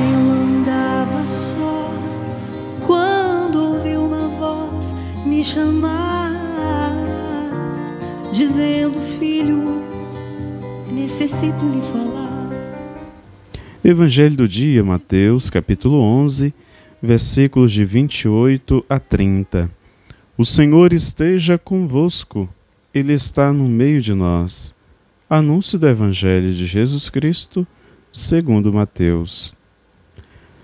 Eu andava só quando ouvi uma voz me chamar, dizendo: Filho, necessito lhe falar. Evangelho do dia, Mateus, capítulo 11, versículos de 28 a 30. O Senhor esteja convosco, Ele está no meio de nós. Anúncio do Evangelho de Jesus Cristo, segundo Mateus.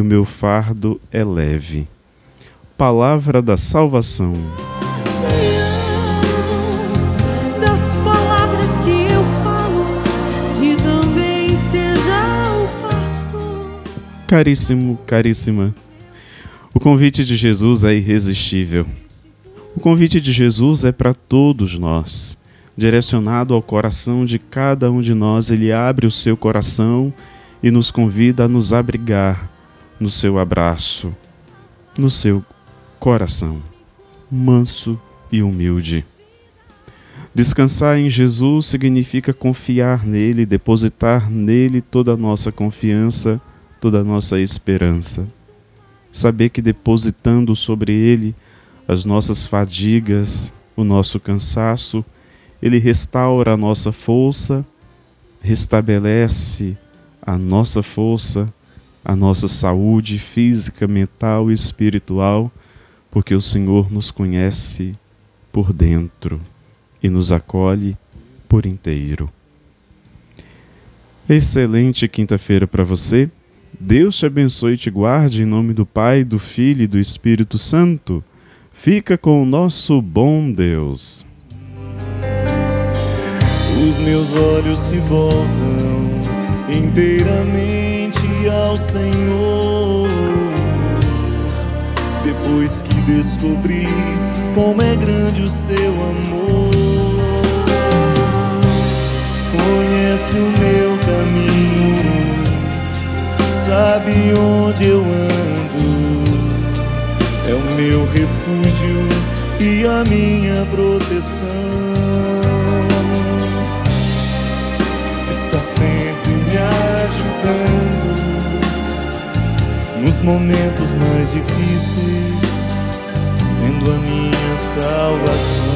o meu fardo é leve. Palavra da salvação. Caríssimo, caríssima, o convite de Jesus é irresistível. O convite de Jesus é para todos nós, direcionado ao coração de cada um de nós. Ele abre o seu coração e nos convida a nos abrigar no seu abraço, no seu coração, manso e humilde. Descansar em Jesus significa confiar nele, depositar nele toda a nossa confiança toda a nossa esperança. Saber que depositando sobre Ele as nossas fadigas, o nosso cansaço, Ele restaura a nossa força, restabelece a nossa força, a nossa saúde física, mental e espiritual, porque o Senhor nos conhece por dentro e nos acolhe por inteiro. Excelente quinta-feira para você. Deus te abençoe e te guarde em nome do Pai, do Filho e do Espírito Santo. Fica com o nosso bom Deus. Os meus olhos se voltam inteiramente ao Senhor. Depois que descobri como é grande o seu amor, conhece o meu caminho sabe onde eu ando. É o meu refúgio e a minha proteção. Está sempre momentos mais difíceis, sendo a minha salvação.